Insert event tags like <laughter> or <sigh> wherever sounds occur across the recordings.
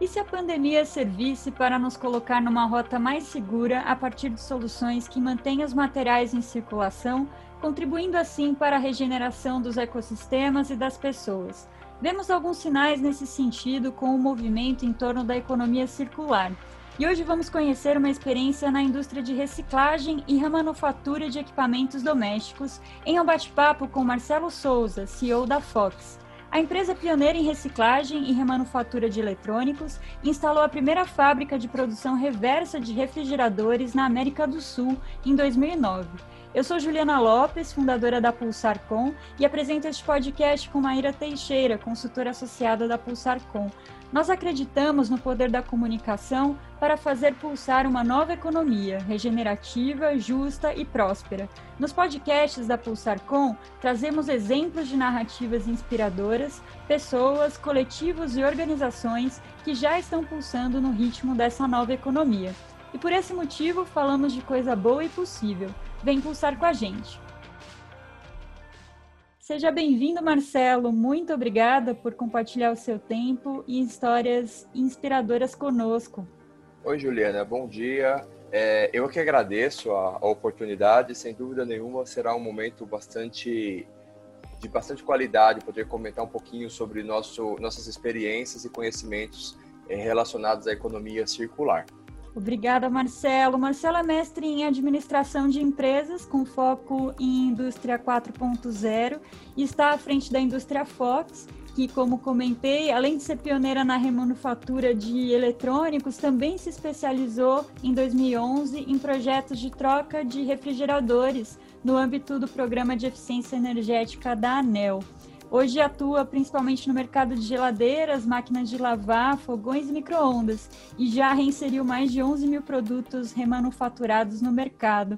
E se a pandemia servisse para nos colocar numa rota mais segura a partir de soluções que mantenham os materiais em circulação, contribuindo assim para a regeneração dos ecossistemas e das pessoas? Vemos alguns sinais nesse sentido com o movimento em torno da economia circular. E hoje vamos conhecer uma experiência na indústria de reciclagem e remanufatura de equipamentos domésticos em um bate-papo com Marcelo Souza, CEO da Fox. A empresa pioneira em reciclagem e remanufatura de eletrônicos instalou a primeira fábrica de produção reversa de refrigeradores na América do Sul em 2009. Eu sou Juliana Lopes, fundadora da Pulsarcom, e apresento este podcast com Maíra Teixeira, consultora associada da Pulsarcom. Nós acreditamos no poder da comunicação para fazer pulsar uma nova economia regenerativa, justa e próspera. Nos podcasts da Pulsarcom, trazemos exemplos de narrativas inspiradoras, pessoas, coletivos e organizações que já estão pulsando no ritmo dessa nova economia. E por esse motivo, falamos de coisa boa e possível. Vem pulsar com a gente. Seja bem-vindo, Marcelo. Muito obrigada por compartilhar o seu tempo e histórias inspiradoras conosco. Oi, Juliana. Bom dia. É, eu que agradeço a, a, oportunidade. Sem dúvida nenhuma, será um momento bastante de bastante qualidade poder comentar um pouquinho sobre nosso, nossas experiências e conhecimentos é, relacionados à economia circular. Obrigada, Marcelo. Marcelo é mestre em administração de empresas com foco em indústria 4.0 e está à frente da indústria Fox, que, como comentei, além de ser pioneira na remanufatura de eletrônicos, também se especializou em 2011 em projetos de troca de refrigeradores no âmbito do programa de eficiência energética da ANEL. Hoje atua principalmente no mercado de geladeiras, máquinas de lavar, fogões e microondas e já reinseriu mais de 11 mil produtos remanufaturados no mercado.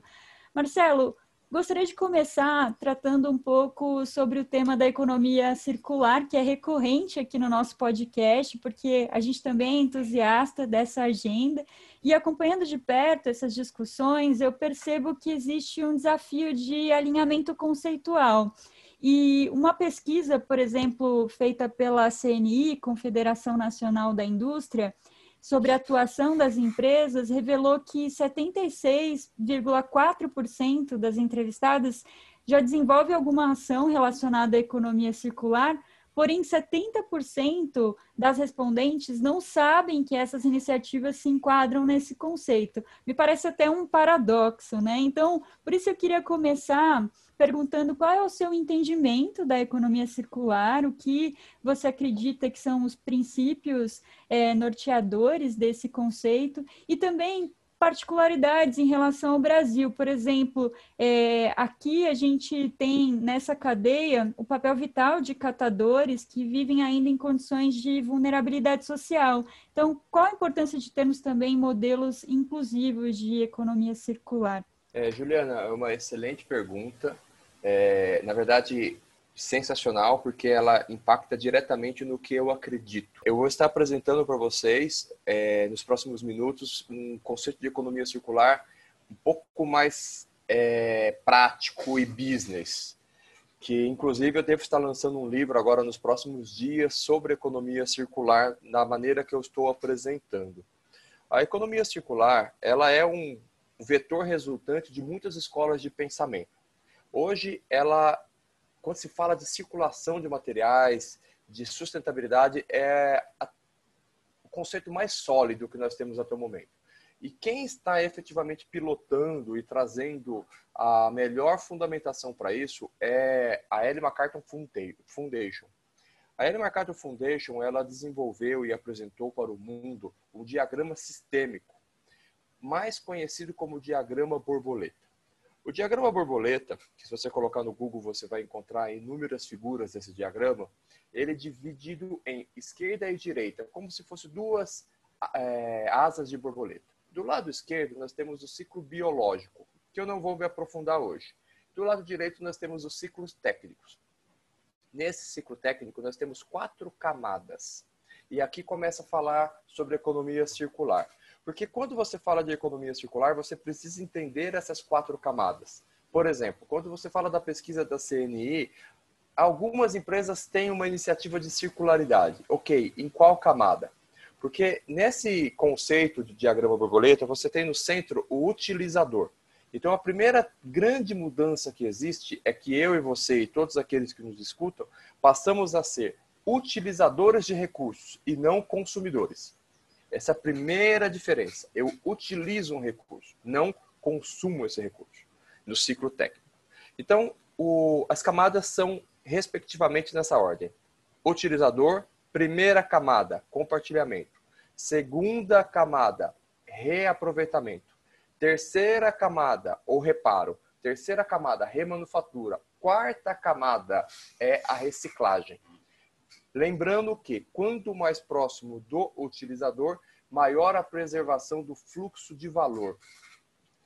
Marcelo, gostaria de começar tratando um pouco sobre o tema da economia circular, que é recorrente aqui no nosso podcast, porque a gente também é entusiasta dessa agenda. E acompanhando de perto essas discussões, eu percebo que existe um desafio de alinhamento conceitual. E uma pesquisa, por exemplo, feita pela CNI, Confederação Nacional da Indústria, sobre a atuação das empresas, revelou que 76,4% das entrevistadas já desenvolve alguma ação relacionada à economia circular, porém 70% das respondentes não sabem que essas iniciativas se enquadram nesse conceito. Me parece até um paradoxo, né? Então, por isso eu queria começar perguntando qual é o seu entendimento da economia circular, o que você acredita que são os princípios é, norteadores desse conceito e também particularidades em relação ao Brasil. Por exemplo, é, aqui a gente tem nessa cadeia o papel vital de catadores que vivem ainda em condições de vulnerabilidade social. Então, qual a importância de termos também modelos inclusivos de economia circular? É, Juliana, é uma excelente pergunta é, na verdade, sensacional, porque ela impacta diretamente no que eu acredito. Eu vou estar apresentando para vocês, é, nos próximos minutos, um conceito de economia circular um pouco mais é, prático e business, que inclusive eu devo estar lançando um livro agora nos próximos dias sobre economia circular na maneira que eu estou apresentando. A economia circular, ela é um vetor resultante de muitas escolas de pensamento. Hoje, ela, quando se fala de circulação de materiais, de sustentabilidade, é a, o conceito mais sólido que nós temos até o momento. E quem está efetivamente pilotando e trazendo a melhor fundamentação para isso é a Ellen MacArthur Foundation. A Ellen MacArthur Foundation ela desenvolveu e apresentou para o mundo o diagrama sistêmico, mais conhecido como diagrama borboleta. O diagrama borboleta, que se você colocar no Google você vai encontrar inúmeras figuras desse diagrama, ele é dividido em esquerda e direita, como se fossem duas é, asas de borboleta. Do lado esquerdo nós temos o ciclo biológico, que eu não vou me aprofundar hoje. Do lado direito nós temos os ciclos técnicos. Nesse ciclo técnico nós temos quatro camadas. E aqui começa a falar sobre economia circular. Porque quando você fala de economia circular, você precisa entender essas quatro camadas. Por exemplo, quando você fala da pesquisa da CNI, algumas empresas têm uma iniciativa de circularidade. Ok, em qual camada? Porque nesse conceito de diagrama borboleta, você tem no centro o utilizador. Então, a primeira grande mudança que existe é que eu e você e todos aqueles que nos escutam passamos a ser utilizadores de recursos e não consumidores. Essa é a primeira diferença. Eu utilizo um recurso, não consumo esse recurso no ciclo técnico. Então, o, as camadas são respectivamente nessa ordem: utilizador, primeira camada, compartilhamento, segunda camada, reaproveitamento, terceira camada, ou reparo, terceira camada, remanufatura, quarta camada é a reciclagem. Lembrando que, quanto mais próximo do utilizador, maior a preservação do fluxo de valor.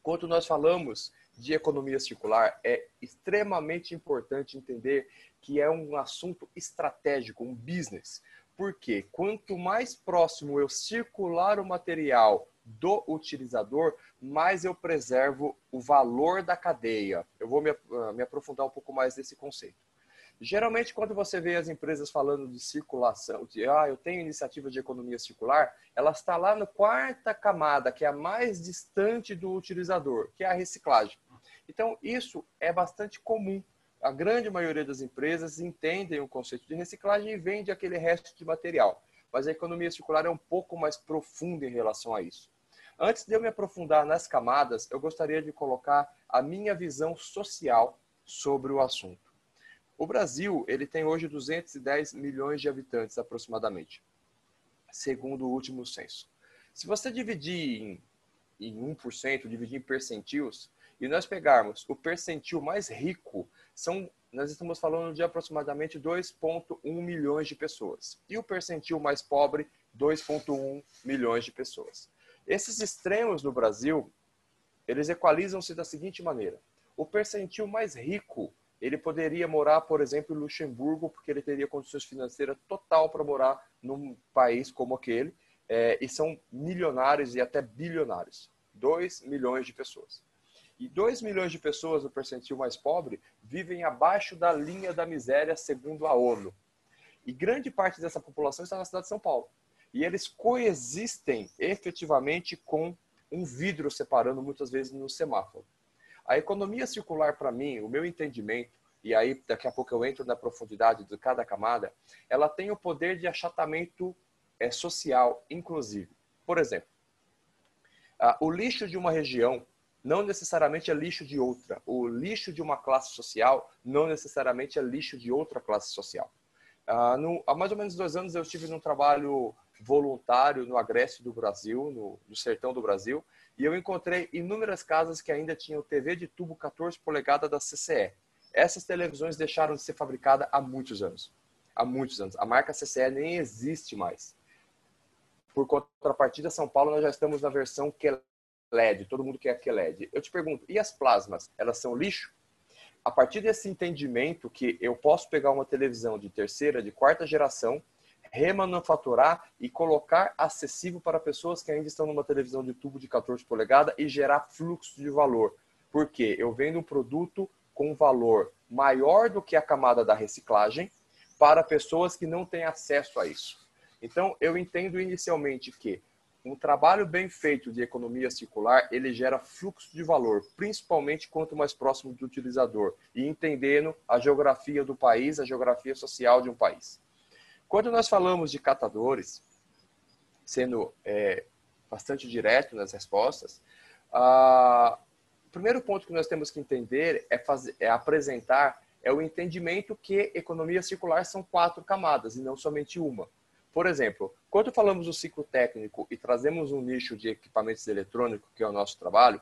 Quando nós falamos de economia circular, é extremamente importante entender que é um assunto estratégico, um business. Porque quanto mais próximo eu circular o material do utilizador, mais eu preservo o valor da cadeia. Eu vou me, ah, me aprofundar um pouco mais nesse conceito. Geralmente, quando você vê as empresas falando de circulação, de ah, eu tenho iniciativa de economia circular, ela está lá na quarta camada, que é a mais distante do utilizador, que é a reciclagem. Então, isso é bastante comum. A grande maioria das empresas entendem o conceito de reciclagem e vende aquele resto de material. Mas a economia circular é um pouco mais profunda em relação a isso. Antes de eu me aprofundar nas camadas, eu gostaria de colocar a minha visão social sobre o assunto. O Brasil, ele tem hoje 210 milhões de habitantes aproximadamente, segundo o último censo. Se você dividir em, em 1%, dividir em percentis, e nós pegarmos o percentil mais rico, são, nós estamos falando de aproximadamente 2,1 milhões de pessoas. E o percentil mais pobre, 2,1 milhões de pessoas. Esses extremos no Brasil, eles equalizam-se da seguinte maneira. O percentil mais rico ele poderia morar, por exemplo, em Luxemburgo, porque ele teria condições financeiras total para morar num país como aquele, é, e são milionários e até bilionários. 2 milhões de pessoas. E 2 milhões de pessoas, no percentil mais pobre, vivem abaixo da linha da miséria, segundo a ONU. E grande parte dessa população está na cidade de São Paulo. E eles coexistem efetivamente com um vidro separando muitas vezes no semáforo. A economia circular, para mim, o meu entendimento, e aí daqui a pouco eu entro na profundidade de cada camada, ela tem o poder de achatamento é, social, inclusive. Por exemplo, o lixo de uma região não necessariamente é lixo de outra. O lixo de uma classe social não necessariamente é lixo de outra classe social. no, há mais ou menos dois anos eu estive num trabalho voluntário no Agreste do Brasil, no, no sertão do Brasil, e eu encontrei inúmeras casas que ainda tinham TV de tubo 14 polegadas da CCE. Essas televisões deixaram de ser fabricadas há muitos anos. Há muitos anos. A marca CCE nem existe mais. Por contrapartida, São Paulo, nós já estamos na versão QLED. Todo mundo quer QLED. Eu te pergunto, e as plasmas? Elas são lixo? A partir desse entendimento que eu posso pegar uma televisão de terceira, de quarta geração, remanufaturar e colocar acessível para pessoas que ainda estão numa televisão de tubo de 14 polegadas e gerar fluxo de valor. Porque eu vendo um produto com valor maior do que a camada da reciclagem para pessoas que não têm acesso a isso. Então, eu entendo inicialmente que um trabalho bem feito de economia circular, ele gera fluxo de valor, principalmente quanto mais próximo do utilizador e entendendo a geografia do país, a geografia social de um país. Quando nós falamos de catadores, sendo é, bastante direto nas respostas, o primeiro ponto que nós temos que entender é, fazer, é apresentar é o entendimento que economia circular são quatro camadas e não somente uma. Por exemplo, quando falamos do ciclo técnico e trazemos um nicho de equipamentos eletrônicos, que é o nosso trabalho,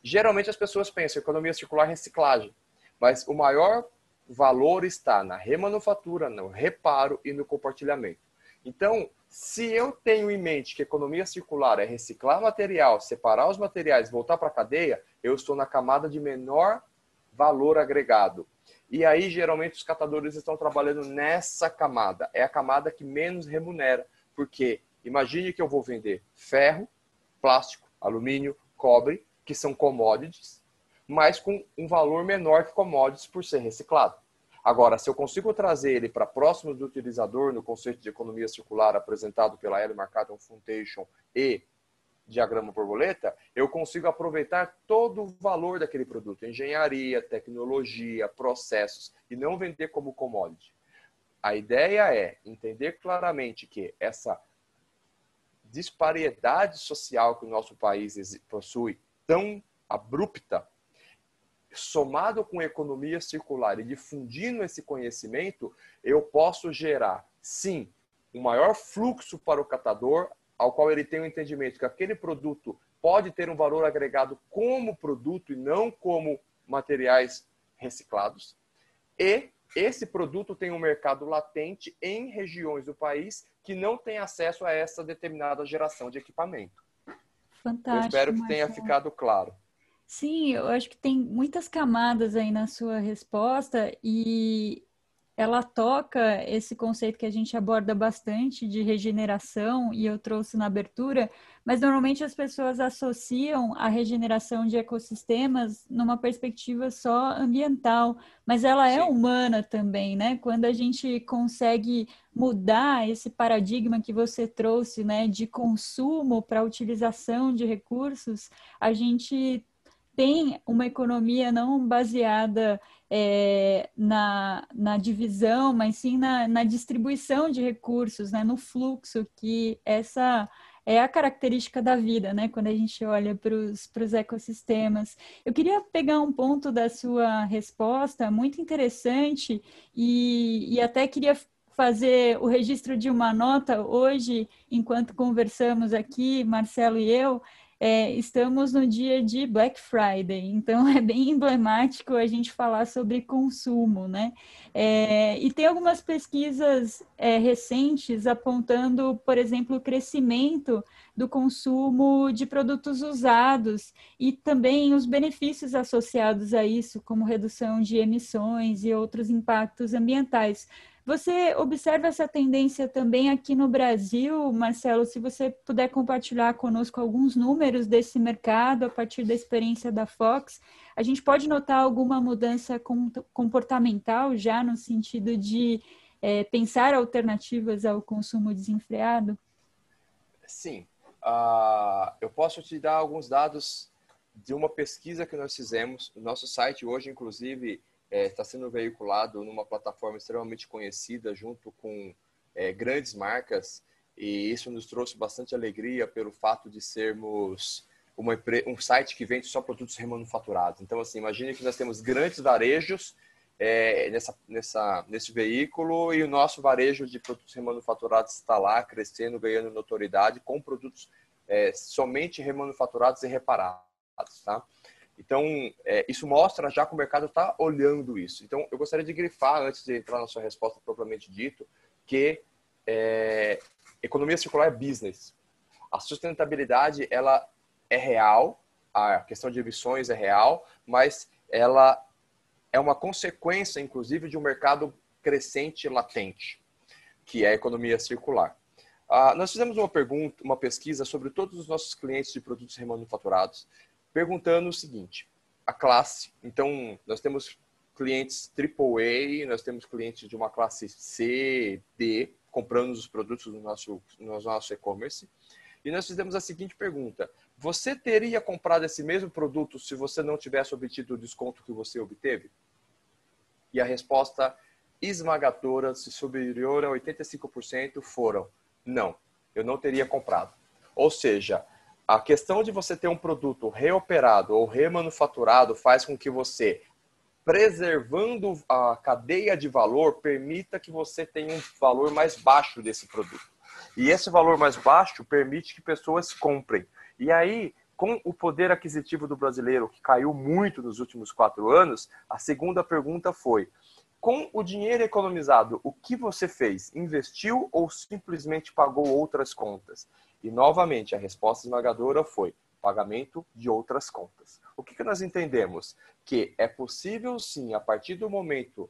geralmente as pessoas pensam economia circular reciclagem, mas o maior o valor está na remanufatura, no reparo e no compartilhamento. Então, se eu tenho em mente que economia circular é reciclar material, separar os materiais, voltar para a cadeia, eu estou na camada de menor valor agregado. E aí, geralmente, os catadores estão trabalhando nessa camada. É a camada que menos remunera. Porque imagine que eu vou vender ferro, plástico, alumínio, cobre, que são commodities, mas com um valor menor que commodities por ser reciclado. Agora, se eu consigo trazer ele para próximo do utilizador no conceito de economia circular apresentado pela Ellie Marcaton Foundation e diagrama borboleta, eu consigo aproveitar todo o valor daquele produto, engenharia, tecnologia, processos, e não vender como commodity. A ideia é entender claramente que essa disparidade social que o nosso país possui, tão abrupta, somado com economia circular e difundindo esse conhecimento, eu posso gerar, sim, um maior fluxo para o catador, ao qual ele tem o um entendimento que aquele produto pode ter um valor agregado como produto e não como materiais reciclados. E esse produto tem um mercado latente em regiões do país que não tem acesso a essa determinada geração de equipamento. Fantástico. Eu espero que tenha ficado claro. Sim, eu acho que tem muitas camadas aí na sua resposta e ela toca esse conceito que a gente aborda bastante de regeneração, e eu trouxe na abertura, mas normalmente as pessoas associam a regeneração de ecossistemas numa perspectiva só ambiental, mas ela é Sim. humana também, né? Quando a gente consegue mudar esse paradigma que você trouxe, né, de consumo para utilização de recursos, a gente tem uma economia não baseada é, na, na divisão, mas sim na, na distribuição de recursos, né, no fluxo, que essa é a característica da vida, né? Quando a gente olha para os ecossistemas. Eu queria pegar um ponto da sua resposta muito interessante e, e até queria fazer o registro de uma nota hoje, enquanto conversamos aqui, Marcelo e eu, é, estamos no dia de Black Friday, então <laughs> é bem emblemático a gente falar sobre consumo, né? É, e tem algumas pesquisas é, recentes apontando, por exemplo, o crescimento do consumo de produtos usados e também os benefícios associados a isso, como redução de emissões e outros impactos ambientais. Você observa essa tendência também aqui no Brasil, Marcelo? Se você puder compartilhar conosco alguns números desse mercado a partir da experiência da Fox, a gente pode notar alguma mudança comportamental já no sentido de é, pensar alternativas ao consumo desenfreado? Sim. Uh, eu posso te dar alguns dados de uma pesquisa que nós fizemos. Nosso site hoje, inclusive, é, tá sendo veiculado numa plataforma extremamente conhecida junto com é, grandes marcas e isso nos trouxe bastante alegria pelo fato de sermos uma, um site que vende só produtos remanufaturados. Então, assim, imagine que nós temos grandes varejos é, nessa, nessa, nesse veículo e o nosso varejo de produtos remanufaturados está lá crescendo, ganhando notoriedade com produtos é, somente remanufaturados e reparados, tá? Então, é, isso mostra já que o mercado está olhando isso. Então, eu gostaria de grifar, antes de entrar na sua resposta propriamente dito, que é, economia circular é business. A sustentabilidade, ela é real, a questão de emissões é real, mas ela é uma consequência, inclusive, de um mercado crescente latente, que é a economia circular. Ah, nós fizemos uma pergunta, uma pesquisa sobre todos os nossos clientes de produtos remanufaturados perguntando o seguinte: a classe. Então, nós temos clientes AAA, nós temos clientes de uma classe C, D, comprando os produtos no nosso, no nosso e-commerce. E nós fizemos a seguinte pergunta: Você teria comprado esse mesmo produto se você não tivesse obtido o desconto que você obteve? E a resposta esmagadora, superior a 85%, foram: Não, eu não teria comprado. Ou seja, a questão de você ter um produto reoperado ou remanufaturado faz com que você, preservando a cadeia de valor, permita que você tenha um valor mais baixo desse produto. E esse valor mais baixo permite que pessoas comprem. E aí, com o poder aquisitivo do brasileiro, que caiu muito nos últimos quatro anos, a segunda pergunta foi: com o dinheiro economizado, o que você fez? Investiu ou simplesmente pagou outras contas? E, novamente, a resposta esmagadora foi pagamento de outras contas. O que, que nós entendemos? Que é possível, sim, a partir do momento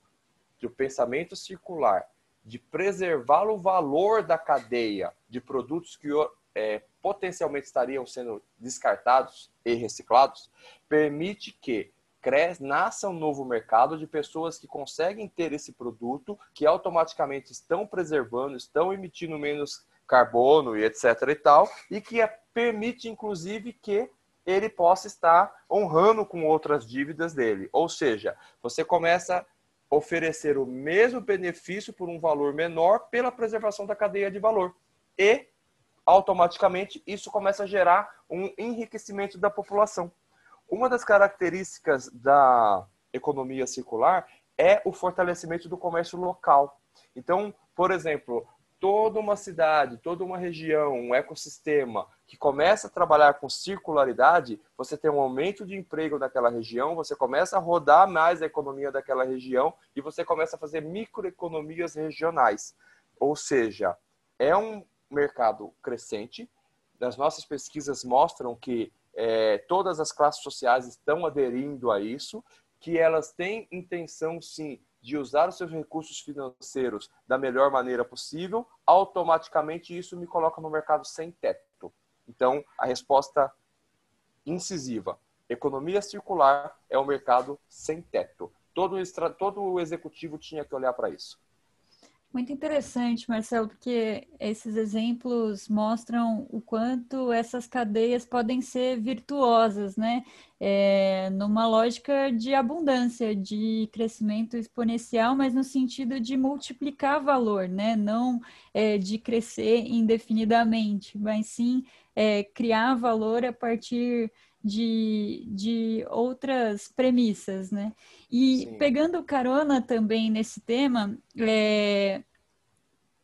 do pensamento circular, de preservar o valor da cadeia de produtos que é, potencialmente estariam sendo descartados e reciclados, permite que nasça um novo mercado de pessoas que conseguem ter esse produto, que automaticamente estão preservando, estão emitindo menos carbono e etc e tal, e que é, permite inclusive que ele possa estar honrando com outras dívidas dele. Ou seja, você começa a oferecer o mesmo benefício por um valor menor pela preservação da cadeia de valor. E automaticamente isso começa a gerar um enriquecimento da população. Uma das características da economia circular é o fortalecimento do comércio local. Então, por exemplo, toda uma cidade, toda uma região, um ecossistema que começa a trabalhar com circularidade, você tem um aumento de emprego naquela região, você começa a rodar mais a economia daquela região e você começa a fazer microeconomias regionais. Ou seja, é um mercado crescente. As nossas pesquisas mostram que é, todas as classes sociais estão aderindo a isso, que elas têm intenção, sim, de usar os seus recursos financeiros da melhor maneira possível, automaticamente isso me coloca no mercado sem teto. Então, a resposta incisiva: economia circular é um mercado sem teto. Todo, todo o executivo tinha que olhar para isso. Muito interessante, Marcelo, porque esses exemplos mostram o quanto essas cadeias podem ser virtuosas, né? É, numa lógica de abundância, de crescimento exponencial, mas no sentido de multiplicar valor, né? Não é, de crescer indefinidamente, mas sim é, criar valor a partir de, de outras premissas, né? E Sim. pegando carona também nesse tema, é,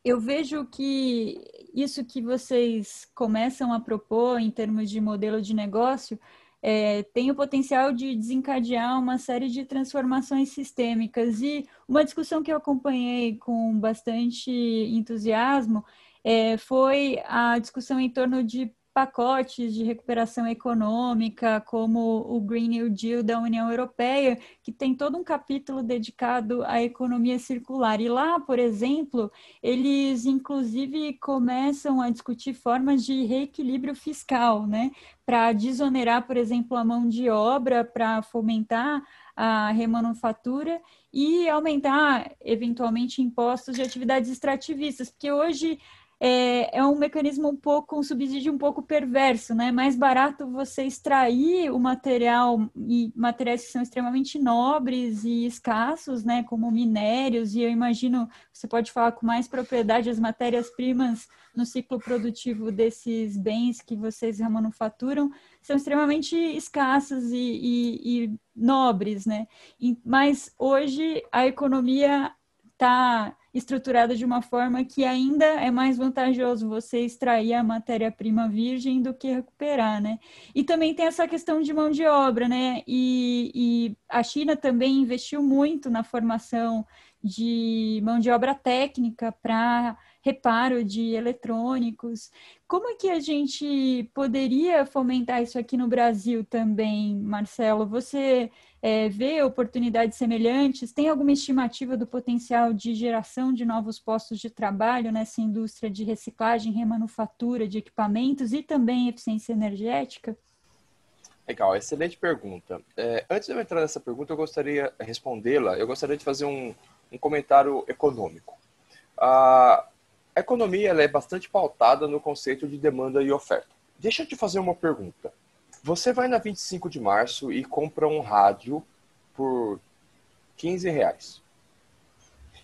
eu vejo que isso que vocês começam a propor em termos de modelo de negócio é, tem o potencial de desencadear uma série de transformações sistêmicas. E uma discussão que eu acompanhei com bastante entusiasmo é, foi a discussão em torno de pacotes de recuperação econômica, como o Green New Deal da União Europeia, que tem todo um capítulo dedicado à economia circular. E lá, por exemplo, eles inclusive começam a discutir formas de reequilíbrio fiscal, né? Para desonerar, por exemplo, a mão de obra, para fomentar a remanufatura e aumentar, eventualmente, impostos de atividades extrativistas, porque hoje é, é um mecanismo um pouco, um subsídio um pouco perverso, né? É mais barato você extrair o material e materiais que são extremamente nobres e escassos, né? Como minérios, e eu imagino, você pode falar com mais propriedade as matérias-primas no ciclo produtivo desses bens que vocês manufaturam são extremamente escassas e, e, e nobres, né? E, mas hoje a economia está estruturada de uma forma que ainda é mais vantajoso você extrair a matéria-prima virgem do que recuperar, né? E também tem essa questão de mão de obra, né? E, e a China também investiu muito na formação de mão de obra técnica para reparo de eletrônicos. Como é que a gente poderia fomentar isso aqui no Brasil também, Marcelo? Você é, vê oportunidades semelhantes? Tem alguma estimativa do potencial de geração de novos postos de trabalho nessa indústria de reciclagem, remanufatura de equipamentos e também eficiência energética? Legal, excelente pergunta. É, antes de eu entrar nessa pergunta, eu gostaria de respondê-la. Eu gostaria de fazer um, um comentário econômico. Ah, a economia é bastante pautada no conceito de demanda e oferta. Deixa eu te fazer uma pergunta. Você vai na 25 de março e compra um rádio por 15 reais.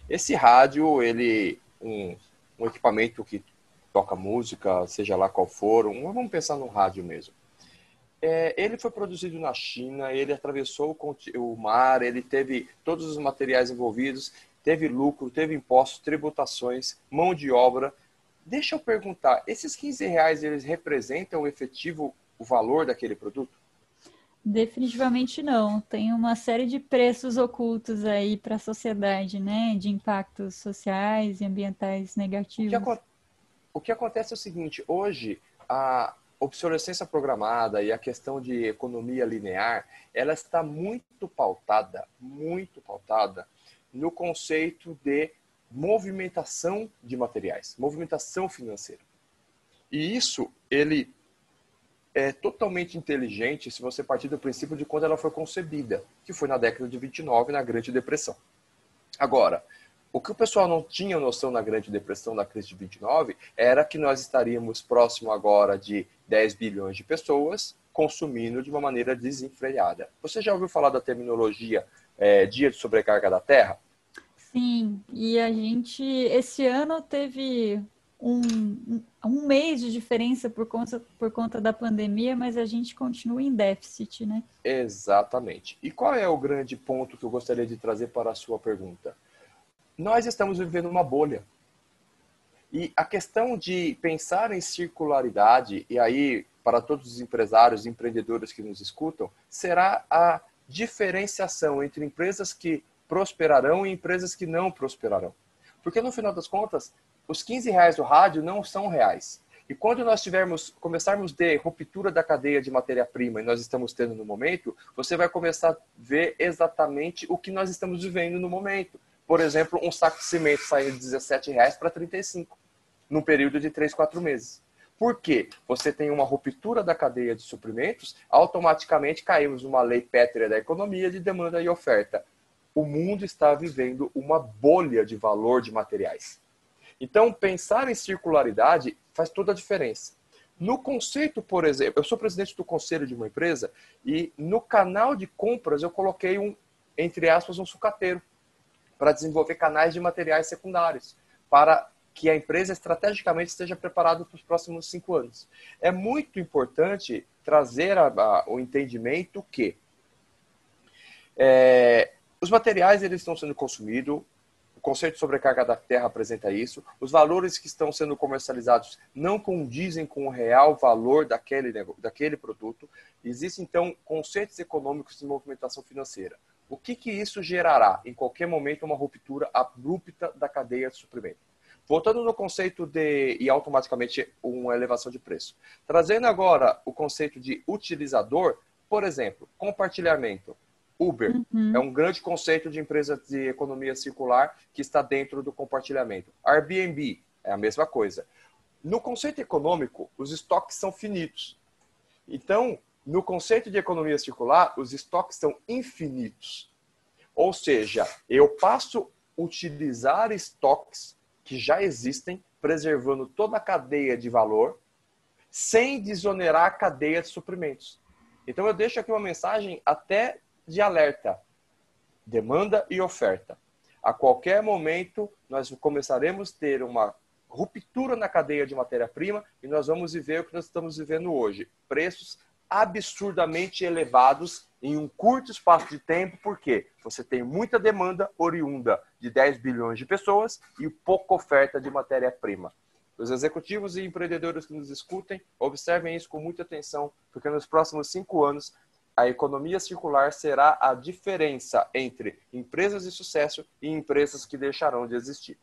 Esse rádio, ele um, um equipamento que toca música, seja lá qual for, um, vamos pensar no rádio mesmo. É, ele foi produzido na China, ele atravessou o, o mar, ele teve todos os materiais envolvidos teve lucro, teve impostos, tributações, mão de obra. Deixa eu perguntar, esses 15 reais eles representam o efetivo o valor daquele produto? Definitivamente não. Tem uma série de preços ocultos aí para a sociedade, né? De impactos sociais e ambientais negativos. O que, o que acontece é o seguinte: hoje a obsolescência programada e a questão de economia linear, ela está muito pautada, muito pautada no conceito de movimentação de materiais, movimentação financeira. E isso, ele é totalmente inteligente se você partir do princípio de quando ela foi concebida, que foi na década de 29, na Grande Depressão. Agora, o que o pessoal não tinha noção na Grande Depressão, na crise de 29, era que nós estaríamos próximo agora de 10 bilhões de pessoas consumindo de uma maneira desenfreada. Você já ouviu falar da terminologia é, dia de sobrecarga da Terra? Sim, e a gente, esse ano, teve um, um mês de diferença por conta, por conta da pandemia, mas a gente continua em déficit, né? Exatamente. E qual é o grande ponto que eu gostaria de trazer para a sua pergunta? Nós estamos vivendo uma bolha. E a questão de pensar em circularidade, e aí para todos os empresários e empreendedores que nos escutam, será a diferenciação entre empresas que prosperarão e empresas que não prosperarão. Porque no final das contas, os 15 reais do rádio não são reais. E quando nós tivermos, começarmos de ruptura da cadeia de matéria-prima, e nós estamos tendo no momento, você vai começar a ver exatamente o que nós estamos vivendo no momento. Por exemplo, um saco de cimento saindo de 17 reais para 35, num período de 3, 4 meses. Por quê? Você tem uma ruptura da cadeia de suprimentos, automaticamente caímos numa lei pétrea da economia de demanda e oferta. O mundo está vivendo uma bolha de valor de materiais. Então, pensar em circularidade faz toda a diferença. No conceito, por exemplo, eu sou presidente do conselho de uma empresa e no canal de compras eu coloquei um, entre aspas, um sucateiro para desenvolver canais de materiais secundários, para que a empresa estrategicamente esteja preparada para os próximos cinco anos. É muito importante trazer a, a, o entendimento que é, os materiais eles estão sendo consumidos, o conceito de sobrecarga da terra apresenta isso. Os valores que estão sendo comercializados não condizem com o real valor daquele, daquele produto. Existem, então, conceitos econômicos de movimentação financeira. O que, que isso gerará? Em qualquer momento, uma ruptura abrupta da cadeia de suprimento. Voltando no conceito de, e automaticamente, uma elevação de preço. Trazendo agora o conceito de utilizador, por exemplo, compartilhamento. Uber uhum. é um grande conceito de empresa de economia circular que está dentro do compartilhamento. Airbnb é a mesma coisa. No conceito econômico, os estoques são finitos. Então, no conceito de economia circular, os estoques são infinitos. Ou seja, eu passo a utilizar estoques que já existem, preservando toda a cadeia de valor, sem desonerar a cadeia de suprimentos. Então eu deixo aqui uma mensagem até de alerta, demanda e oferta. A qualquer momento, nós começaremos a ter uma ruptura na cadeia de matéria-prima e nós vamos viver o que nós estamos vivendo hoje. Preços absurdamente elevados em um curto espaço de tempo, porque você tem muita demanda oriunda de 10 bilhões de pessoas e pouca oferta de matéria-prima. Os executivos e empreendedores que nos escutem, observem isso com muita atenção, porque nos próximos cinco anos a economia circular será a diferença entre empresas de sucesso e empresas que deixarão de existir.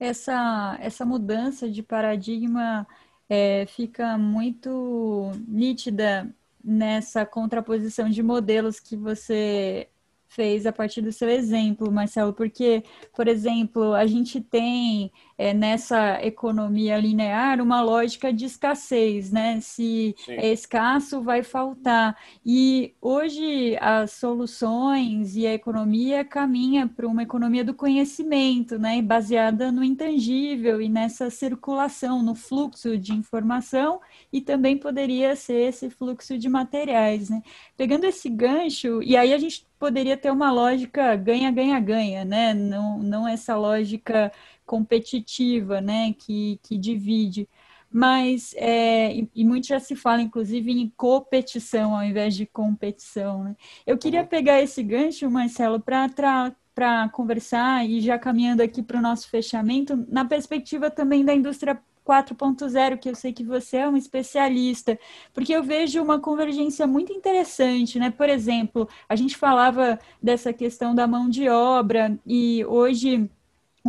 Essa, essa mudança de paradigma é, fica muito nítida nessa contraposição de modelos que você fez a partir do seu exemplo, Marcelo, porque, por exemplo, a gente tem é, nessa economia linear uma lógica de escassez, né? Se Sim. é escasso, vai faltar. E hoje as soluções e a economia caminha para uma economia do conhecimento, né? Baseada no intangível e nessa circulação, no fluxo de informação e também poderia ser esse fluxo de materiais, né? Pegando esse gancho, e aí a gente poderia ter uma lógica ganha-ganha-ganha, né? Não, não essa lógica competitiva, né? Que, que divide. Mas, é, e, e muito já se fala, inclusive, em competição ao invés de competição. Né? Eu queria uhum. pegar esse gancho, Marcelo, para para conversar e já caminhando aqui para o nosso fechamento, na perspectiva também da indústria 4.0, que eu sei que você é um especialista, porque eu vejo uma convergência muito interessante, né? Por exemplo, a gente falava dessa questão da mão de obra e hoje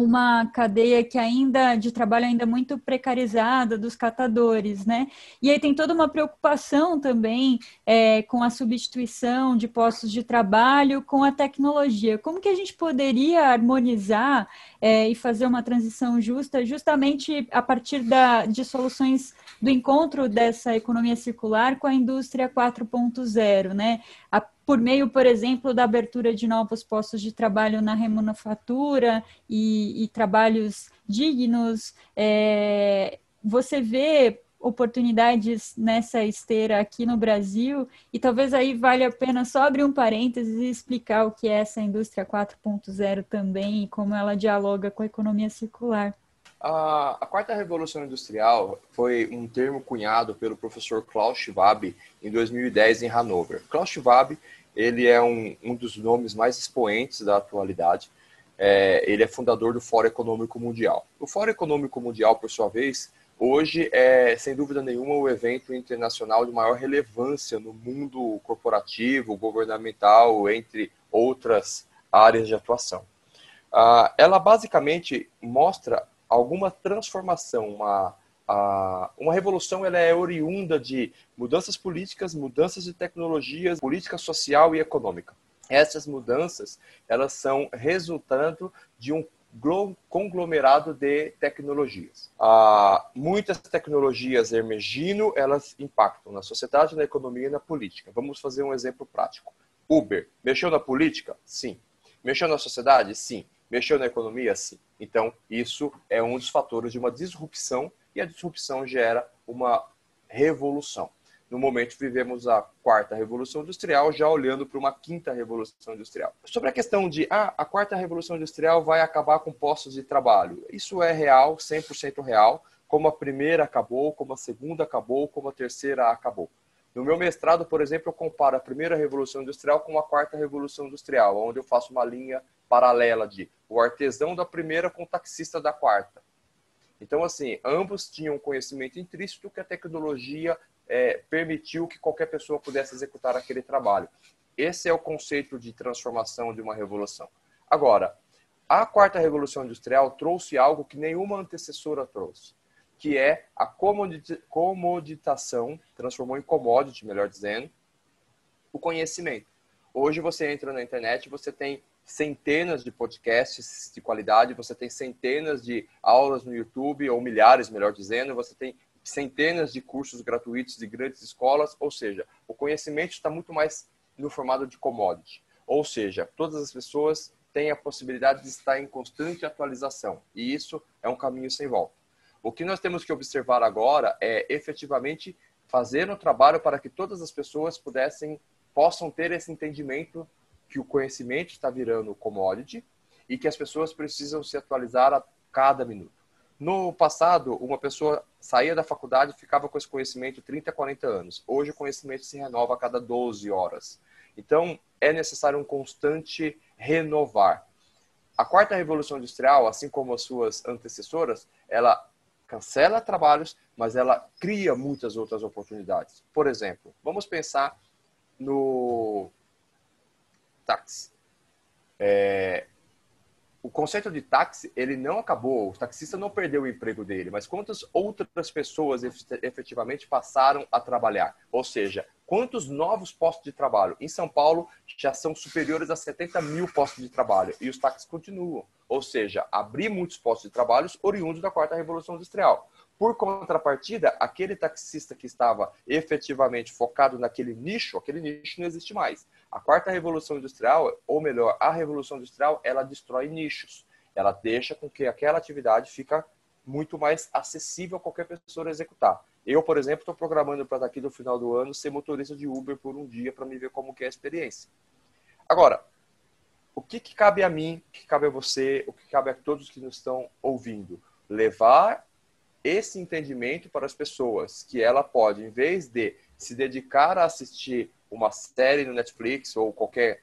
uma cadeia que ainda de trabalho ainda muito precarizada dos catadores, né? E aí tem toda uma preocupação também é, com a substituição de postos de trabalho com a tecnologia. Como que a gente poderia harmonizar é, e fazer uma transição justa, justamente a partir da, de soluções do encontro dessa economia circular com a indústria 4.0, né? A, por meio, por exemplo, da abertura de novos postos de trabalho na remanufatura e, e trabalhos dignos. É, você vê oportunidades nessa esteira aqui no Brasil e talvez aí valha a pena só abrir um parênteses e explicar o que é essa indústria 4.0 também e como ela dialoga com a economia circular. A, a, quarta revolução industrial foi um termo cunhado pelo professor Klaus Schwab em 2010 em Hanover. Klaus Schwab ele é um, um dos nomes mais expoentes da atualidade. É, ele é fundador do Fórum Econômico Mundial. O Fórum Econômico Mundial, por sua vez, hoje é, sem dúvida nenhuma, o evento internacional de maior relevância no mundo corporativo, governamental, entre outras áreas de atuação. Ah, ela basicamente mostra alguma transformação, uma, a, uma revolução ela é oriunda de mudanças políticas, mudanças de tecnologias, política social e econômica. Essas mudanças elas são resultando de um conglomerado de tecnologias. Muitas tecnologias emergindo, elas impactam na sociedade, na economia e na política. Vamos fazer um exemplo prático. Uber, mexeu na política? Sim. Mexeu na sociedade? Sim. Mexeu na economia? Sim. Então, isso é um dos fatores de uma disrupção e a disrupção gera uma revolução. No momento, vivemos a quarta revolução industrial, já olhando para uma quinta revolução industrial. Sobre a questão de, ah, a quarta revolução industrial vai acabar com postos de trabalho. Isso é real, 100% real, como a primeira acabou, como a segunda acabou, como a terceira acabou. No meu mestrado, por exemplo, eu comparo a primeira revolução industrial com a quarta revolução industrial, onde eu faço uma linha paralela de o artesão da primeira com o taxista da quarta. Então, assim, ambos tinham conhecimento intrínseco que a tecnologia é, permitiu que qualquer pessoa pudesse executar aquele trabalho. Esse é o conceito de transformação de uma revolução. Agora, a quarta revolução industrial trouxe algo que nenhuma antecessora trouxe, que é a comoditação, transformou em commodity, melhor dizendo, o conhecimento. Hoje você entra na internet, você tem centenas de podcasts de qualidade, você tem centenas de aulas no YouTube, ou milhares, melhor dizendo, você tem centenas de cursos gratuitos de grandes escolas, ou seja, o conhecimento está muito mais no formato de commodity. Ou seja, todas as pessoas têm a possibilidade de estar em constante atualização, e isso é um caminho sem volta. O que nós temos que observar agora é efetivamente fazer um trabalho para que todas as pessoas pudessem possam ter esse entendimento que o conhecimento está virando commodity e que as pessoas precisam se atualizar a cada minuto. No passado, uma pessoa saía da faculdade e ficava com esse conhecimento 30, 40 anos. Hoje o conhecimento se renova a cada 12 horas. Então, é necessário um constante renovar. A quarta revolução industrial, assim como as suas antecessoras, ela cancela trabalhos, mas ela cria muitas outras oportunidades. Por exemplo, vamos pensar no táxi. É, o conceito de táxi, ele não acabou, o taxista não perdeu o emprego dele, mas quantas outras pessoas efetivamente passaram a trabalhar? Ou seja, quantos novos postos de trabalho? Em São Paulo já são superiores a 70 mil postos de trabalho e os táxis continuam. Ou seja, abrir muitos postos de trabalho oriundos da quarta revolução industrial. Por contrapartida, aquele taxista que estava efetivamente focado naquele nicho, aquele nicho não existe mais. A quarta revolução industrial, ou melhor, a revolução industrial, ela destrói nichos. Ela deixa com que aquela atividade fica muito mais acessível a qualquer pessoa executar. Eu, por exemplo, estou programando para daqui do final do ano ser motorista de Uber por um dia para me ver como que é a experiência. Agora, o que, que cabe a mim, o que cabe a você, o que cabe a todos que nos estão ouvindo? Levar esse entendimento para as pessoas, que ela pode, em vez de se dedicar a assistir uma série no Netflix ou qualquer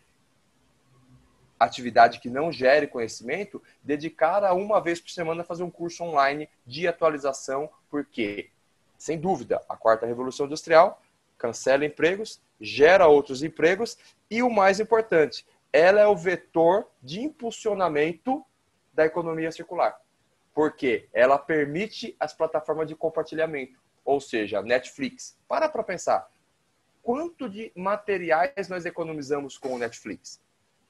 atividade que não gere conhecimento, dedicar a uma vez por semana fazer um curso online de atualização, porque, sem dúvida, a quarta revolução industrial cancela empregos, gera outros empregos e o mais importante, ela é o vetor de impulsionamento da economia circular. Porque ela permite as plataformas de compartilhamento, ou seja, Netflix. Para para pensar quanto de materiais nós economizamos com o Netflix.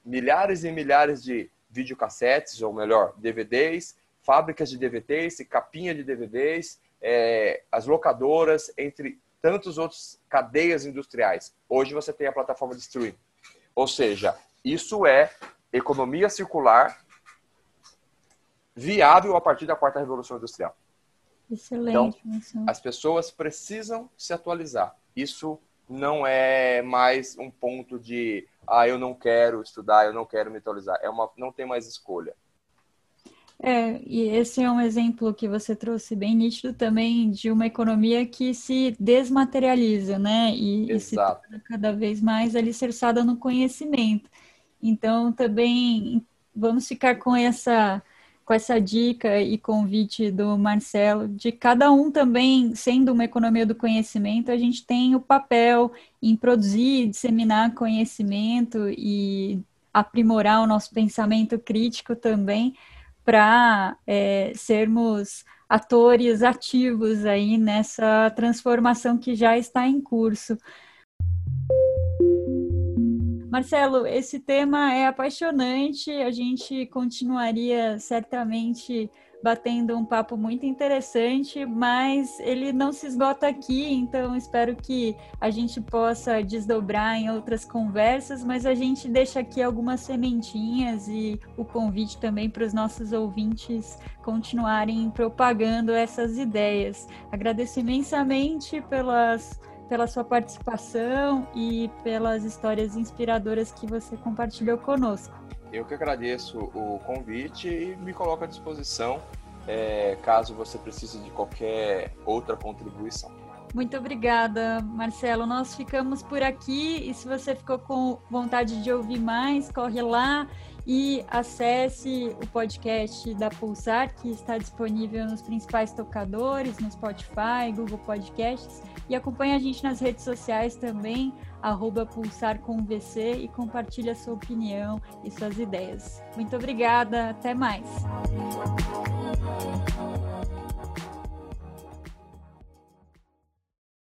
Milhares e milhares de videocassetes, ou melhor, DVDs, fábricas de DVDs, capinha de DVDs, é, as locadoras, entre tantos outros cadeias industriais. Hoje você tem a plataforma de streaming. Ou seja, isso é economia circular viável a partir da quarta revolução industrial. Excelente. Então, as pessoas precisam se atualizar. Isso não é mais um ponto de ah, eu não quero estudar, eu não quero me atualizar. É uma, não tem mais escolha. É, e esse é um exemplo que você trouxe bem nítido também de uma economia que se desmaterializa, né? E, e se torna cada vez mais alicerçada no conhecimento. Então, também vamos ficar com essa com essa dica e convite do Marcelo, de cada um também, sendo uma economia do conhecimento, a gente tem o papel em produzir, disseminar conhecimento e aprimorar o nosso pensamento crítico também, para é, sermos atores ativos aí nessa transformação que já está em curso. Marcelo, esse tema é apaixonante, a gente continuaria certamente batendo um papo muito interessante, mas ele não se esgota aqui, então espero que a gente possa desdobrar em outras conversas, mas a gente deixa aqui algumas sementinhas e o convite também para os nossos ouvintes continuarem propagando essas ideias. Agradeço imensamente pelas pela sua participação e pelas histórias inspiradoras que você compartilhou conosco. Eu que agradeço o convite e me coloco à disposição é, caso você precise de qualquer outra contribuição. Muito obrigada, Marcelo. Nós ficamos por aqui e se você ficou com vontade de ouvir mais, corre lá e acesse o podcast da Pulsar, que está disponível nos principais tocadores, no Spotify, Google Podcasts, e acompanhe a gente nas redes sociais também, arroba e compartilhe a sua opinião e suas ideias. Muito obrigada, até mais!